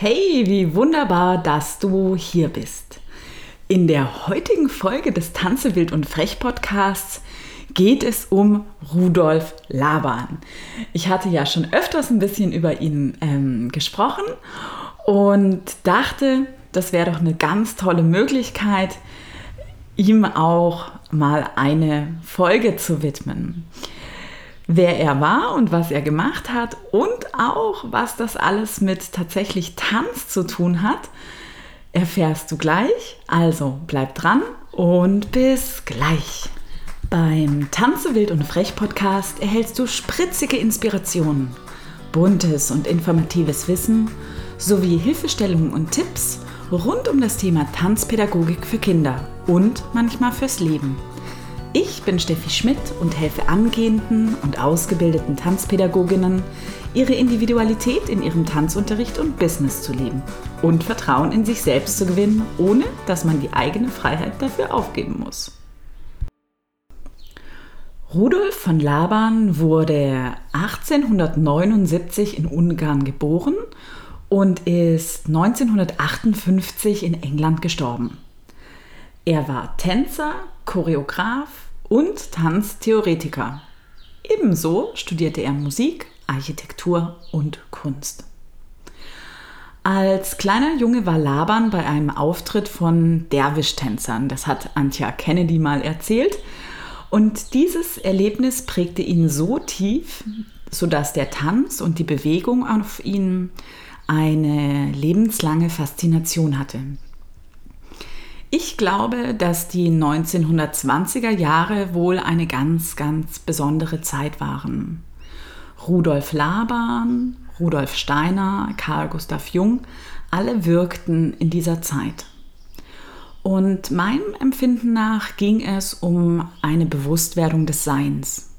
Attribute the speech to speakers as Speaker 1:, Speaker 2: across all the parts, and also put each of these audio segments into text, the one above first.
Speaker 1: Hey, wie wunderbar, dass du hier bist. In der heutigen Folge des Tanze wild und frech Podcasts geht es um Rudolf Laban. Ich hatte ja schon öfters ein bisschen über ihn ähm, gesprochen und dachte, das wäre doch eine ganz tolle Möglichkeit, ihm auch mal eine Folge zu widmen. Wer er war und was er gemacht hat und auch was das alles mit tatsächlich Tanz zu tun hat, erfährst du gleich. Also bleib dran und bis gleich. Beim Tanze wild und frech Podcast erhältst du spritzige Inspirationen, buntes und informatives Wissen sowie Hilfestellungen und Tipps rund um das Thema Tanzpädagogik für Kinder und manchmal fürs Leben. Ich bin Steffi Schmidt und helfe angehenden und ausgebildeten Tanzpädagoginnen, ihre Individualität in ihrem Tanzunterricht und Business zu leben und Vertrauen in sich selbst zu gewinnen, ohne dass man die eigene Freiheit dafür aufgeben muss. Rudolf von Laban wurde 1879 in Ungarn geboren und ist 1958 in England gestorben. Er war Tänzer, Choreograf und Tanztheoretiker. Ebenso studierte er Musik, Architektur und Kunst. Als kleiner Junge war Laban bei einem Auftritt von Derwisch-Tänzern. Das hat Antja Kennedy mal erzählt. Und dieses Erlebnis prägte ihn so tief, sodass der Tanz und die Bewegung auf ihn eine lebenslange Faszination hatte. Ich glaube, dass die 1920er Jahre wohl eine ganz, ganz besondere Zeit waren. Rudolf Laban, Rudolf Steiner, Karl Gustav Jung, alle wirkten in dieser Zeit. Und meinem Empfinden nach ging es um eine Bewusstwerdung des Seins.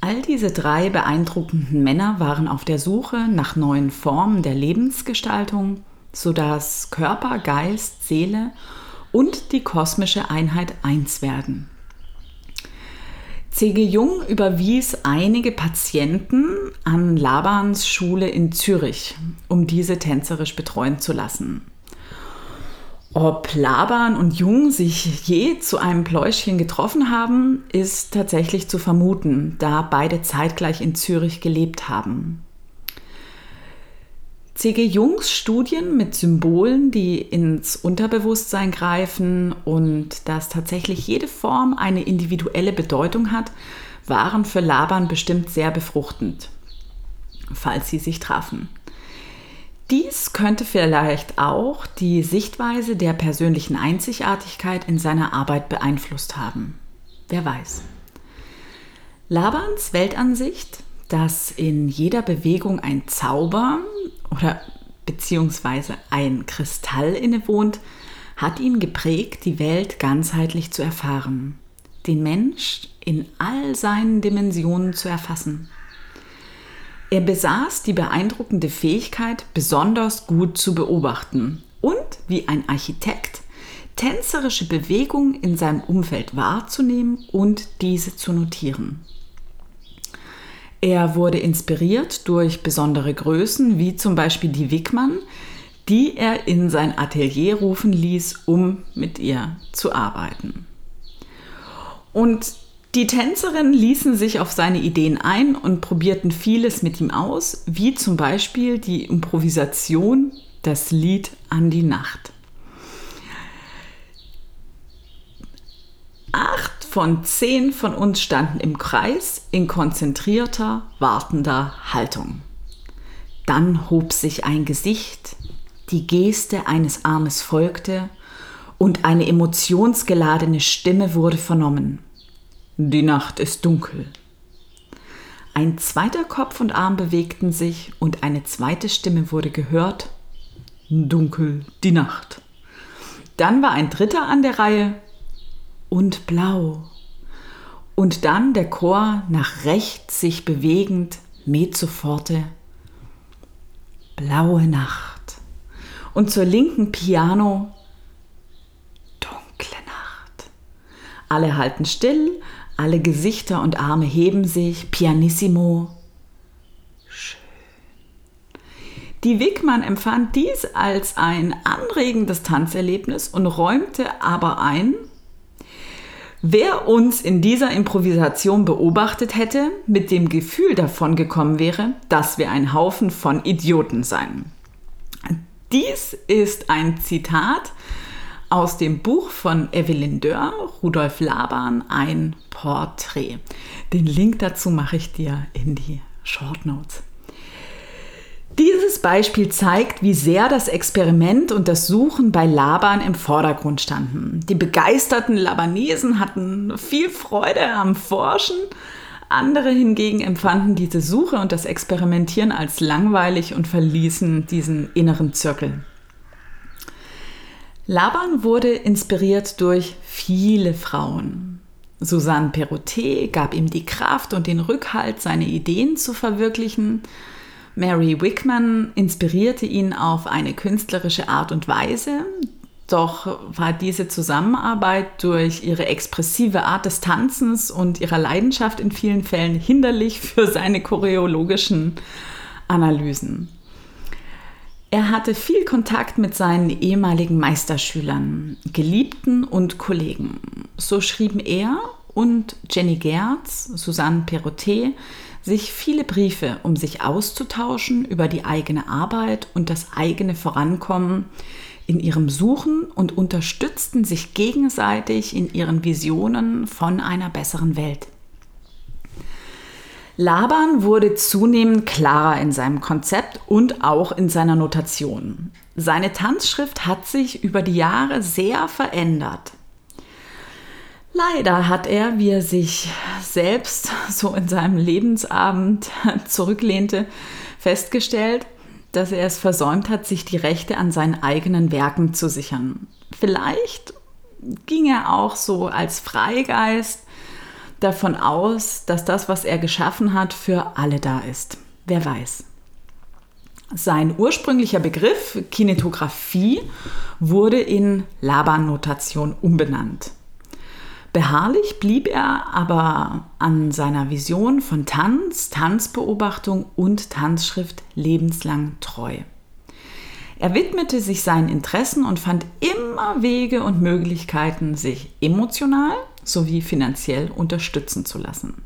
Speaker 1: All diese drei beeindruckenden Männer waren auf der Suche nach neuen Formen der Lebensgestaltung, sodass Körper, Geist, Seele und die kosmische Einheit eins werden. C.G. Jung überwies einige Patienten an Labans Schule in Zürich, um diese tänzerisch betreuen zu lassen. Ob Laban und Jung sich je zu einem Pläuschchen getroffen haben, ist tatsächlich zu vermuten, da beide zeitgleich in Zürich gelebt haben. C.G. Jungs Studien mit Symbolen, die ins Unterbewusstsein greifen und dass tatsächlich jede Form eine individuelle Bedeutung hat, waren für Laban bestimmt sehr befruchtend, falls sie sich trafen. Dies könnte vielleicht auch die Sichtweise der persönlichen Einzigartigkeit in seiner Arbeit beeinflusst haben. Wer weiß. Labans Weltansicht, dass in jeder Bewegung ein Zauber oder beziehungsweise ein Kristall innewohnt, hat ihn geprägt, die Welt ganzheitlich zu erfahren, den Mensch in all seinen Dimensionen zu erfassen. Er besaß die beeindruckende Fähigkeit, besonders gut zu beobachten und wie ein Architekt tänzerische Bewegungen in seinem Umfeld wahrzunehmen und diese zu notieren. Er wurde inspiriert durch besondere Größen, wie zum Beispiel die Wickmann, die er in sein Atelier rufen ließ, um mit ihr zu arbeiten. Und die Tänzerinnen ließen sich auf seine Ideen ein und probierten vieles mit ihm aus, wie zum Beispiel die Improvisation, das Lied an die Nacht. Acht von zehn von uns standen im Kreis in konzentrierter, wartender Haltung. Dann hob sich ein Gesicht, die Geste eines Armes folgte und eine emotionsgeladene Stimme wurde vernommen. Die Nacht ist dunkel. Ein zweiter Kopf und Arm bewegten sich und eine zweite Stimme wurde gehört. Dunkel die Nacht. Dann war ein dritter an der Reihe und blau. Und dann der Chor nach rechts sich bewegend, mezzo forte, blaue Nacht. Und zur linken Piano, dunkle Nacht. Alle halten still, alle Gesichter und Arme heben sich, pianissimo, schön. Die Wickmann empfand dies als ein anregendes Tanzerlebnis und räumte aber ein, wer uns in dieser Improvisation beobachtet hätte, mit dem Gefühl davon gekommen wäre, dass wir ein Haufen von Idioten seien. Dies ist ein Zitat aus dem Buch von Evelyn Dörr, Rudolf Laban, ein Porträt. Den Link dazu mache ich dir in die Short Notes. Dieses Beispiel zeigt, wie sehr das Experiment und das Suchen bei Laban im Vordergrund standen. Die begeisterten Labanesen hatten viel Freude am Forschen, andere hingegen empfanden diese Suche und das Experimentieren als langweilig und verließen diesen inneren Zirkel. Laban wurde inspiriert durch viele Frauen. Susanne Perrotet gab ihm die Kraft und den Rückhalt, seine Ideen zu verwirklichen. Mary Wickman inspirierte ihn auf eine künstlerische Art und Weise, doch war diese Zusammenarbeit durch ihre expressive Art des Tanzens und ihrer Leidenschaft in vielen Fällen hinderlich für seine choreologischen Analysen. Er hatte viel Kontakt mit seinen ehemaligen Meisterschülern, Geliebten und Kollegen. So schrieben er und Jenny Gerz, Susanne Perrotet, sich viele Briefe, um sich auszutauschen über die eigene Arbeit und das eigene Vorankommen in ihrem Suchen und unterstützten sich gegenseitig in ihren Visionen von einer besseren Welt. Laban wurde zunehmend klarer in seinem Konzept und auch in seiner Notation. Seine Tanzschrift hat sich über die Jahre sehr verändert. Leider hat er, wie er sich selbst so in seinem Lebensabend zurücklehnte, festgestellt, dass er es versäumt hat, sich die Rechte an seinen eigenen Werken zu sichern. Vielleicht ging er auch so als Freigeist davon aus, dass das, was er geschaffen hat, für alle da ist. Wer weiß. Sein ursprünglicher Begriff Kinetographie wurde in Laban-Notation umbenannt. Beharrlich blieb er aber an seiner Vision von Tanz, Tanzbeobachtung und Tanzschrift lebenslang treu. Er widmete sich seinen Interessen und fand immer Wege und Möglichkeiten, sich emotional sowie finanziell unterstützen zu lassen.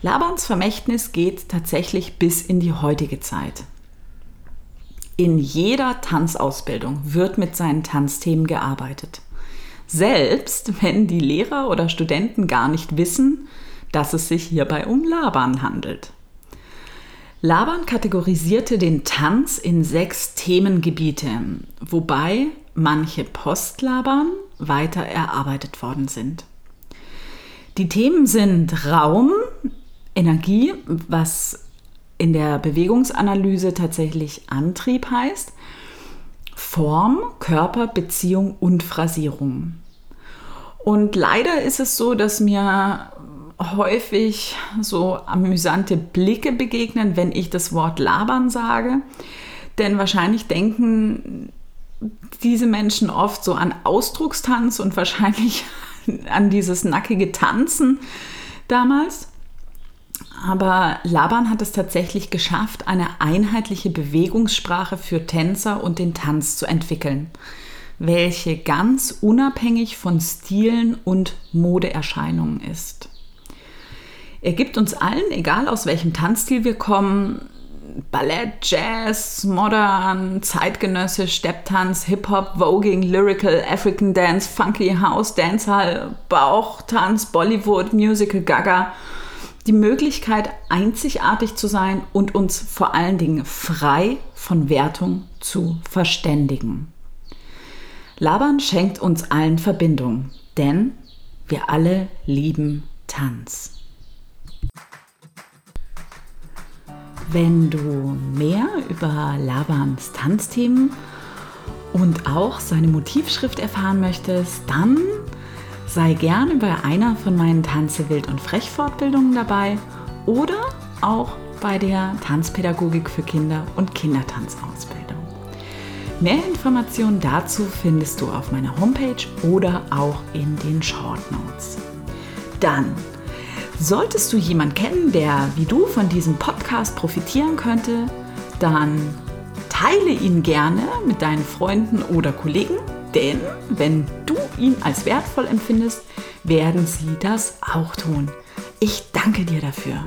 Speaker 1: Labans Vermächtnis geht tatsächlich bis in die heutige Zeit. In jeder Tanzausbildung wird mit seinen Tanzthemen gearbeitet selbst wenn die Lehrer oder Studenten gar nicht wissen, dass es sich hierbei um Laban handelt. Laban kategorisierte den Tanz in sechs Themengebiete, wobei manche Post-Laban weiter erarbeitet worden sind. Die Themen sind Raum, Energie, was in der Bewegungsanalyse tatsächlich Antrieb heißt, Form, Körper, Beziehung und Phrasierung. Und leider ist es so, dass mir häufig so amüsante Blicke begegnen, wenn ich das Wort labern sage. Denn wahrscheinlich denken diese Menschen oft so an Ausdruckstanz und wahrscheinlich an dieses nackige Tanzen damals. Aber Laban hat es tatsächlich geschafft, eine einheitliche Bewegungssprache für Tänzer und den Tanz zu entwickeln, welche ganz unabhängig von Stilen und Modeerscheinungen ist. Er gibt uns allen, egal aus welchem Tanzstil wir kommen, Ballett, Jazz, Modern, Zeitgenössisch, Stepptanz, Hip-Hop, Voging, Lyrical, African Dance, Funky House, Dancehall, Bauchtanz, Bollywood, Musical, Gaga die Möglichkeit, einzigartig zu sein und uns vor allen Dingen frei von Wertung zu verständigen. Laban schenkt uns allen Verbindung, denn wir alle lieben Tanz. Wenn du mehr über Labans Tanzthemen und auch seine Motivschrift erfahren möchtest, dann Sei gerne bei einer von meinen Tanze wild und frech Fortbildungen dabei oder auch bei der Tanzpädagogik für Kinder und Kindertanzausbildung. Mehr Informationen dazu findest du auf meiner Homepage oder auch in den Short Notes. Dann solltest du jemanden kennen, der wie du von diesem Podcast profitieren könnte, dann Teile ihn gerne mit deinen Freunden oder Kollegen, denn wenn du ihn als wertvoll empfindest, werden sie das auch tun. Ich danke dir dafür.